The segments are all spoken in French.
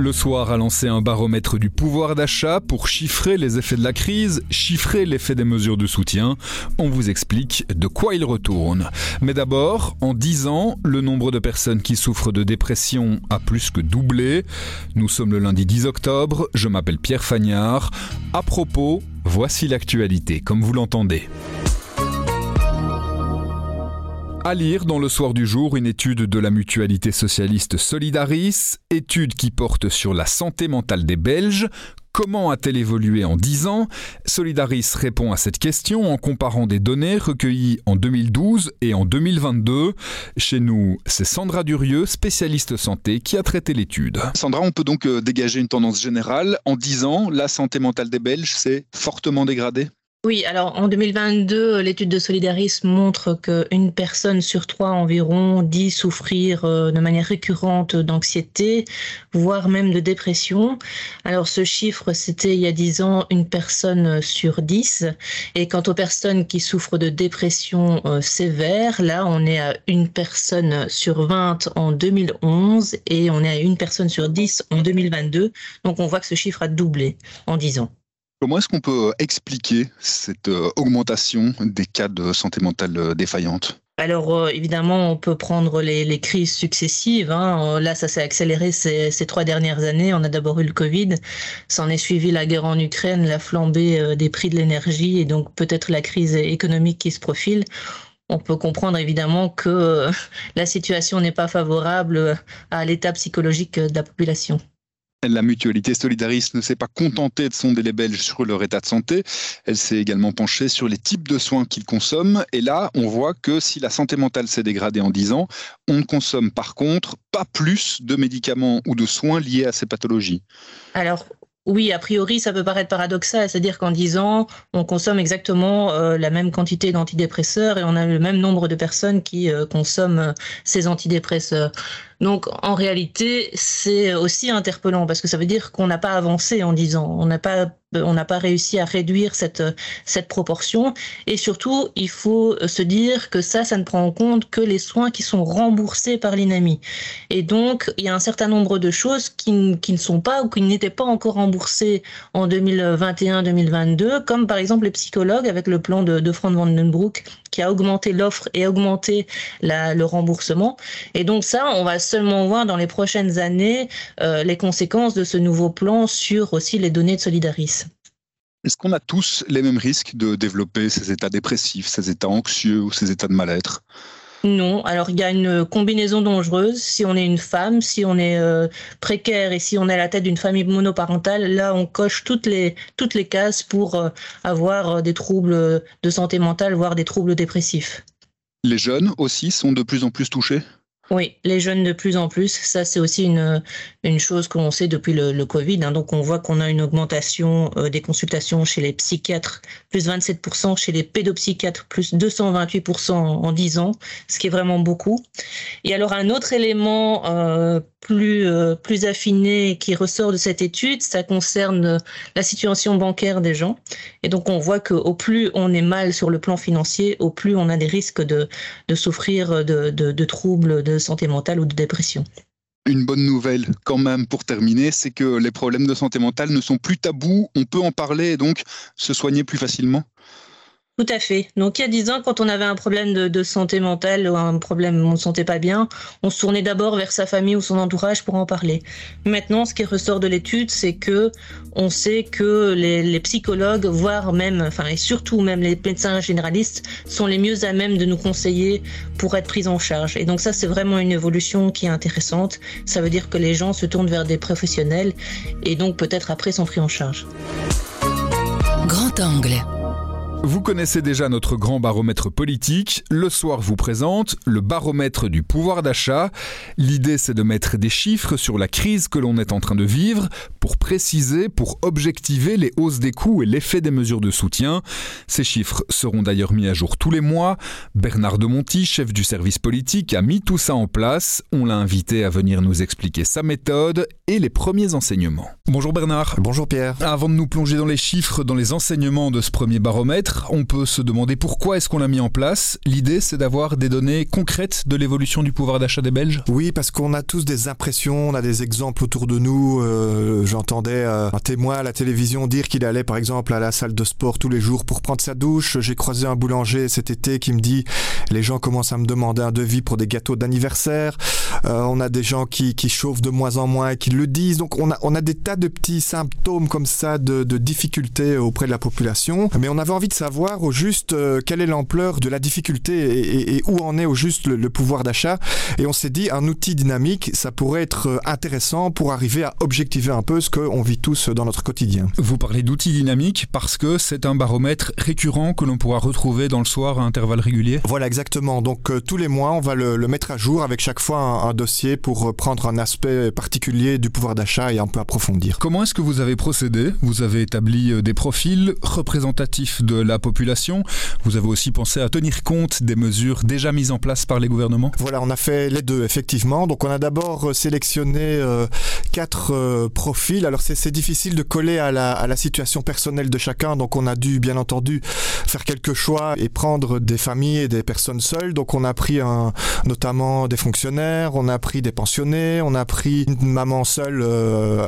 Le soir a lancé un baromètre du pouvoir d'achat pour chiffrer les effets de la crise, chiffrer l'effet des mesures de soutien. On vous explique de quoi il retourne. Mais d'abord, en 10 ans, le nombre de personnes qui souffrent de dépression a plus que doublé. Nous sommes le lundi 10 octobre, je m'appelle Pierre Fagnard. À propos, voici l'actualité comme vous l'entendez. À lire dans le soir du jour une étude de la mutualité socialiste Solidaris, étude qui porte sur la santé mentale des Belges. Comment a-t-elle évolué en 10 ans? Solidaris répond à cette question en comparant des données recueillies en 2012 et en 2022. Chez nous, c'est Sandra Durieux, spécialiste santé, qui a traité l'étude. Sandra, on peut donc euh, dégager une tendance générale. En 10 ans, la santé mentale des Belges s'est fortement dégradée? Oui, alors en 2022, l'étude de Solidaris montre qu'une personne sur trois environ dit souffrir euh, de manière récurrente d'anxiété, voire même de dépression. Alors ce chiffre, c'était il y a dix ans une personne sur dix. Et quant aux personnes qui souffrent de dépression euh, sévère, là on est à une personne sur 20 en 2011 et on est à une personne sur dix en 2022. Donc on voit que ce chiffre a doublé en dix ans. Comment est-ce qu'on peut expliquer cette euh, augmentation des cas de santé mentale euh, défaillante? Alors euh, évidemment, on peut prendre les, crises successives. Hein. Là, ça s'est accéléré ces, trois dernières années. On a d'abord eu le Covid, s'en est suivi la guerre en Ukraine, la flambée des prix de l'énergie et donc peut-être la crise économique qui se profile. On peut comprendre évidemment que la situation n'est pas favorable à l'état psychologique de la population. La mutualité Solidaris ne s'est pas contentée de sonder les Belges sur leur état de santé, elle s'est également penchée sur les types de soins qu'ils consomment. Et là, on voit que si la santé mentale s'est dégradée en 10 ans, on ne consomme par contre pas plus de médicaments ou de soins liés à ces pathologies. Alors, oui, a priori, ça peut paraître paradoxal, c'est-à-dire qu'en 10 ans, on consomme exactement euh, la même quantité d'antidépresseurs et on a le même nombre de personnes qui euh, consomment euh, ces antidépresseurs. Donc en réalité, c'est aussi interpellant parce que ça veut dire qu'on n'a pas avancé en 10 ans, on n'a pas on n'a pas réussi à réduire cette, cette proportion. Et surtout, il faut se dire que ça, ça ne prend en compte que les soins qui sont remboursés par l'INAMI. Et donc, il y a un certain nombre de choses qui, qui ne sont pas ou qui n'étaient pas encore remboursées en 2021-2022, comme par exemple les psychologues avec le plan de, de Vandenbroek qui a augmenté l'offre et augmenté la, le remboursement. Et donc ça, on va seulement voir dans les prochaines années euh, les conséquences de ce nouveau plan sur aussi les données de Solidaris. Est-ce qu'on a tous les mêmes risques de développer ces états dépressifs, ces états anxieux ou ces états de mal-être? Non, alors il y a une combinaison dangereuse. Si on est une femme, si on est euh, précaire et si on est à la tête d'une famille monoparentale, là on coche toutes les toutes les cases pour euh, avoir des troubles de santé mentale, voire des troubles dépressifs. Les jeunes aussi sont de plus en plus touchés? Oui, les jeunes de plus en plus. Ça, c'est aussi une, une chose qu'on sait depuis le, le Covid. Hein. Donc, on voit qu'on a une augmentation euh, des consultations chez les psychiatres, plus 27%, chez les pédopsychiatres, plus 228% en, en 10 ans, ce qui est vraiment beaucoup. Et alors, un autre élément euh, plus, euh, affiné qui ressort de cette étude, ça concerne la situation bancaire des gens. Et donc, on voit qu'au plus on est mal sur le plan financier, au plus on a des risques de, souffrir de troubles de santé mentale ou de dépression. Une bonne nouvelle quand même pour terminer, c'est que les problèmes de santé mentale ne sont plus tabous, on peut en parler et donc se soigner plus facilement? Tout à fait. Donc il y a dix ans, quand on avait un problème de, santé mentale ou un problème, on ne se sentait pas bien, on se tournait d'abord vers sa famille ou son entourage pour en parler. Maintenant, ce qui ressort de l'étude, c'est que on sait que les, psychologues, voire même, enfin et surtout même les médecins généralistes, sont les mieux à même de nous conseiller pour être pris en charge. Et donc ça, c'est vraiment une évolution qui est intéressante. Ça veut dire que les gens se tournent vers des professionnels et donc peut-être après sont pris en charge. Grand angle. Vous connaissez déjà notre grand baromètre politique. Le soir vous présente le baromètre du pouvoir d'achat. L'idée c'est de mettre des chiffres sur la crise que l'on est en train de vivre pour préciser, pour objectiver les hausses des coûts et l'effet des mesures de soutien. Ces chiffres seront d'ailleurs mis à jour tous les mois. Bernard de Monti, chef du service politique, a mis tout ça en place. On l'a invité à venir nous expliquer sa méthode et les premiers enseignements. Bonjour Bernard. Bonjour Pierre. Avant de nous plonger dans les chiffres, dans les enseignements de ce premier baromètre, on peut se demander pourquoi est-ce qu'on l'a mis en place. L'idée, c'est d'avoir des données concrètes de l'évolution du pouvoir d'achat des Belges? Oui, parce qu'on a tous des impressions, on a des exemples autour de nous. Euh, j'entendais euh, un témoin à la télévision dire qu'il allait par exemple à la salle de sport tous les jours pour prendre sa douche. J'ai croisé un boulanger cet été qui me dit les gens commencent à me demander un devis pour des gâteaux d'anniversaire. Euh, on a des gens qui, chauffent de moins en moins et qui le disent. Donc on a, des tas de petits symptômes comme ça de, de difficultés auprès de la population. Mais on avait envie de savoir au juste euh, quelle est l'ampleur de la difficulté et, où en est au juste le, pouvoir d'achat. Et on s'est dit, un outil dynamique, ça pourrait être euh, intéressant pour arriver à objectiver un peu ce qu'on vit tous dans notre quotidien. Vous parlez d'outils dynamiques parce que c'est un baromètre récurrent que l'on pourra retrouver dans le soir à intervalles réguliers Voilà, exactement. Donc euh, tous les mois, on va le, mettre à jour avec chaque fois un, un dossier pour prendre un aspect particulier du pouvoir d'achat et un peu approfondir. Comment est-ce que vous avez procédé? Vous avez établi des profils représentatifs de la population. Vous avez aussi pensé à tenir compte des mesures déjà mises en place par les gouvernements? Voilà, on a fait les deux, effectivement. Donc on a d'abord euh, sélectionné euh, quatre euh, profils. Alors c'est difficile de coller à la, situation personnelle de chacun, donc on a dû bien entendu faire quelques choix et prendre des familles et des personnes seules. Donc on a pris notamment des fonctionnaires, on a pris des pensionnés, on a pris une maman seule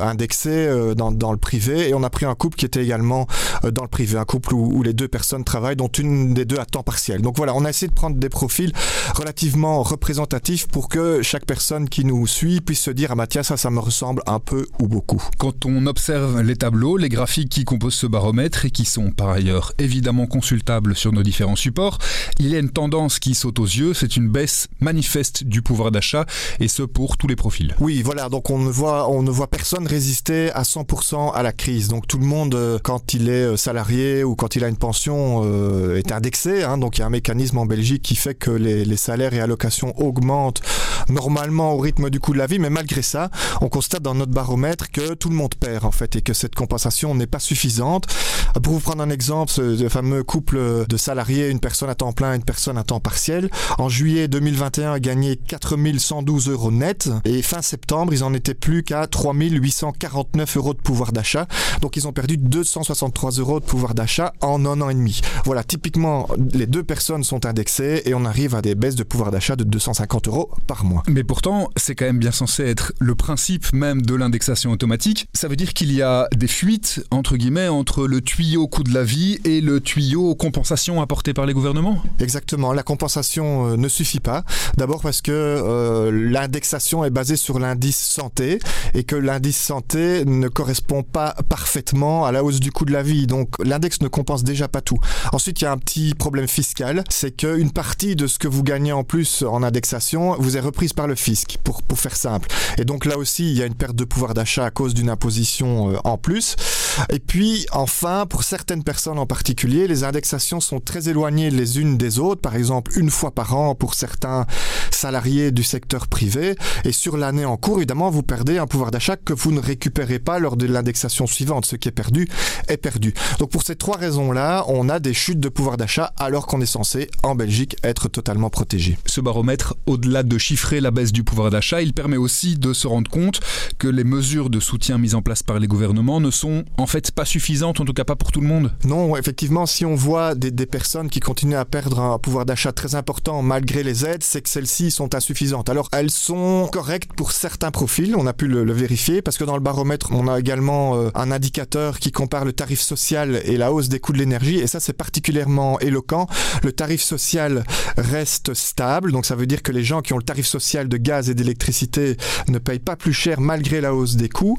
indexée dans, dans, le privé et on a pris un couple qui était également dans le privé, un couple où, où les deux personnes travaillent, dont une des deux à temps partiel. Donc voilà, on a essayé de prendre des profils relativement représentatifs pour que chaque personne qui nous suit puisse se dire ah bah tiens ça ça me ressemble un peu ou beaucoup. Quand on observe les tableaux, les graphiques qui composent ce baromètre et qui sont par ailleurs évidemment consultables sur nos différents supports, il y a une tendance qui saute aux yeux, c'est une baisse manifeste du pouvoir d'achat et ce pour tous les profils. Oui, voilà, donc on ne voit on ne voit personne résister à 100% à la crise. Donc tout le monde euh, quand il est euh, salarié ou quand il a une pension euh, est indexé. Hein, donc il y a un mécanisme en Belgique qui fait que les, les, salaires et allocations augmentent normalement au rythme du coût de la vie. Mais malgré ça, on constate dans notre baromètre que tout le monde perd en fait et que cette compensation n'est pas suffisante. Pour vous prendre un exemple, ce fameux couple de salariés, une personne à temps plein, une personne à temps partiel, en juillet 2021 a gagné 4112 euros net et fin septembre, ils en étaient plus qu'à 3849 euros de pouvoir d'achat. Donc ils ont perdu 263 euros de pouvoir d'achat en un an et demi. Voilà, typiquement, les deux personnes sont indexées et on arrive à des baisses de pouvoir d'achat de 250 euros par mois. Mais pourtant, c'est quand même bien censé être le principe même de l'indexation automatique. Ça veut dire qu'il y a des fuites, entre guillemets, entre le tuyau coût de la vie et le tuyau compensation apporté par les gouvernements? Exactement, la compensation euh, ne suffit pas. D'abord parce que euh, l'indexation est basée sur l'indice santé et que l'indice santé ne correspond pas parfaitement à la hausse du coût de la vie. Donc l'index ne compense déjà pas Ensuite, il y a un petit problème fiscal, c'est qu'une partie de ce que vous gagnez en plus en indexation vous est reprise par le fisc, pour, pour faire simple. Et donc là aussi, il y a une perte de pouvoir d'achat à cause d'une imposition euh, en plus. Et puis, enfin, pour certaines personnes en particulier, les indexations sont très éloignées les unes des autres, par exemple une fois par an pour certains salariés du secteur privé. Et sur l'année en cours, évidemment, vous perdez un pouvoir d'achat que vous ne récupérez pas lors de l'indexation suivante. Ce qui est perdu est perdu. Donc pour ces trois raisons-là, on a des chutes de pouvoir d'achat alors qu'on est censé, en Belgique, être totalement protégé. Ce baromètre, au-delà de chiffrer la baisse du pouvoir d'achat, il permet aussi de se rendre compte que les mesures de soutien mises en place par les gouvernements ne sont en fait pas suffisantes, en tout cas pas pour tout le monde. Non, effectivement, si on voit des, des personnes qui continuent à perdre un pouvoir d'achat très important malgré les aides, c'est que celles-ci sont insuffisantes. Alors elles sont correctes pour certains profils, on a pu le, vérifier, parce que dans le baromètre, on a également euh, un indicateur qui compare le tarif social et la hausse des coûts de l'énergie, et ça c'est particulièrement éloquent. Le tarif social reste stable, donc ça veut dire que les gens qui ont le tarif social de gaz et d'électricité ne payent pas plus cher malgré la hausse des coûts.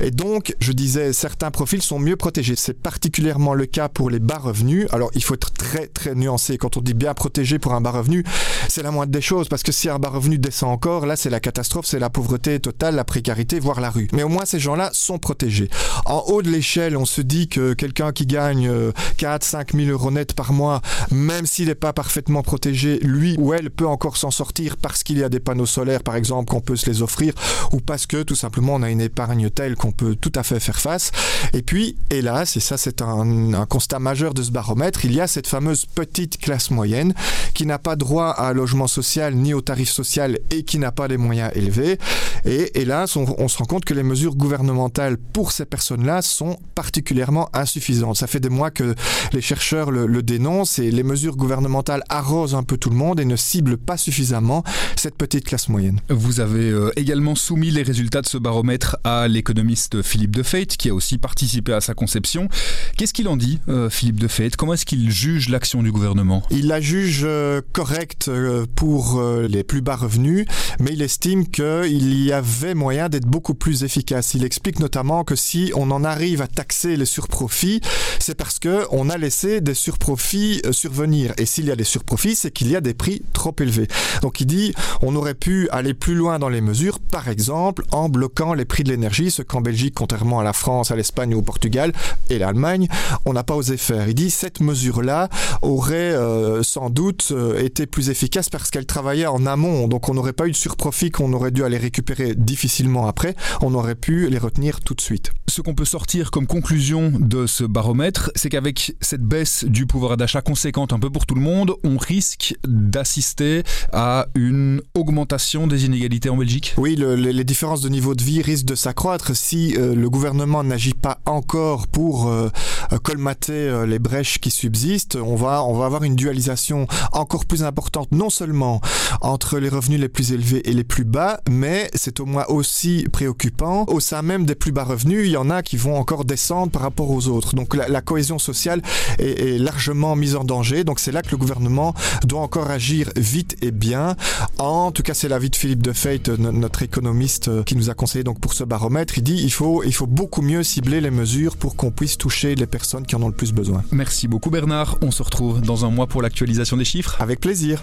Et donc, je disais, certains profils sont mieux protégés. C'est particulièrement le cas pour les bas revenus. Alors, il faut être très très nuancé. Quand on dit bien protégé pour un bas revenu, c'est la moindre des choses parce que si un bas revenu descend encore, là c'est la catastrophe, c'est la pauvreté totale, la précarité, voire la rue. Mais au moins ces gens-là sont protégés. En haut de l'échelle, on se dit que quelqu'un qui gagne 4, 5 000 euros net par mois, même s'il n'est pas parfaitement protégé, lui ou elle peut encore s'en sortir parce qu'il y a des panneaux solaires, par exemple, qu'on peut se les offrir, ou parce que tout simplement on a une épargne telle qu'on peut tout à fait faire face. Et puis, hélas, et ça c'est un, un constat majeur de ce baromètre, il y a cette fameuse petite classe moyenne qui n'a pas droit à un logement social ni au tarif social et qui n'a pas les moyens élevés. Et hélas, on, on se rend compte que les mesures gouvernementales pour ces personnes-là sont particulièrement insuffisantes. Ça fait des mois que les chercheurs le, le dénoncent et les mesures gouvernementales arrosent un peu tout le monde et ne ciblent pas suffisamment cette petite classe moyenne. Vous avez euh, également soumis les résultats de ce baromètre à l'économiste Philippe de qui a aussi participé à sa conception. Qu'est-ce qu'il en dit, euh, Philippe de Comment est-ce qu'il juge l'action du gouvernement? Il la juge euh, correcte pour les plus bas revenus, mais il estime qu'il y avait moyen d'être beaucoup plus efficace. Il explique notamment que si on en arrive à taxer les surprofits, c'est parce que on a laissé des surprofits euh, survenir. Et s'il y a des surprofits, c'est qu'il y a des prix trop élevés. Donc il dit on aurait pu aller plus loin dans les mesures, par exemple en bloquant les prix de l'énergie, ce qu'en Belgique, contrairement à la France, à l'Espagne ou au Portugal et l'Allemagne, on n'a pas osé faire. Il dit cette mesure-là aurait euh, sans doute euh, été plus efficace parce qu'elle travaillait en amont, donc on n'aurait pas eu de surprofit qu'on aurait dû aller récupérer difficilement après, on aurait pu les retenir tout de suite. Ce qu'on peut sortir comme conclusion de ce baromètre, c'est qu'avec cette baisse du pouvoir d'achat conséquente un peu pour tout le monde, on risque d'assister à une augmentation des inégalités en Belgique? Oui, le, les différences de niveau de vie risquent de s'accroître si euh, le gouvernement n'agit pas encore pour euh, colmater euh, les brèches qui subsistent. On va, on va avoir une dualisation encore plus importante, non seulement entre les revenus les plus élevés et les plus bas, mais c'est au moins aussi préoccupant. Au sein même des plus bas revenus, il y en a qui vont encore descendre par rapport aux autres. Donc la, la cohésion sociale est, est largement mise en danger. Donc c'est là que le gouvernement doit encore agir vite et bien. En tout cas, c'est l'avis de Philippe de Feit, notre économiste, euh, qui nous a conseillé donc pour ce baromètre. Il dit il faut, il faut beaucoup mieux cibler les mesures pour qu'on puisse toucher les personnes qui en ont le plus besoin. Merci beaucoup Bernard. On se retrouve dans un mois pour l'actualisation des chiffres. Avec plaisir.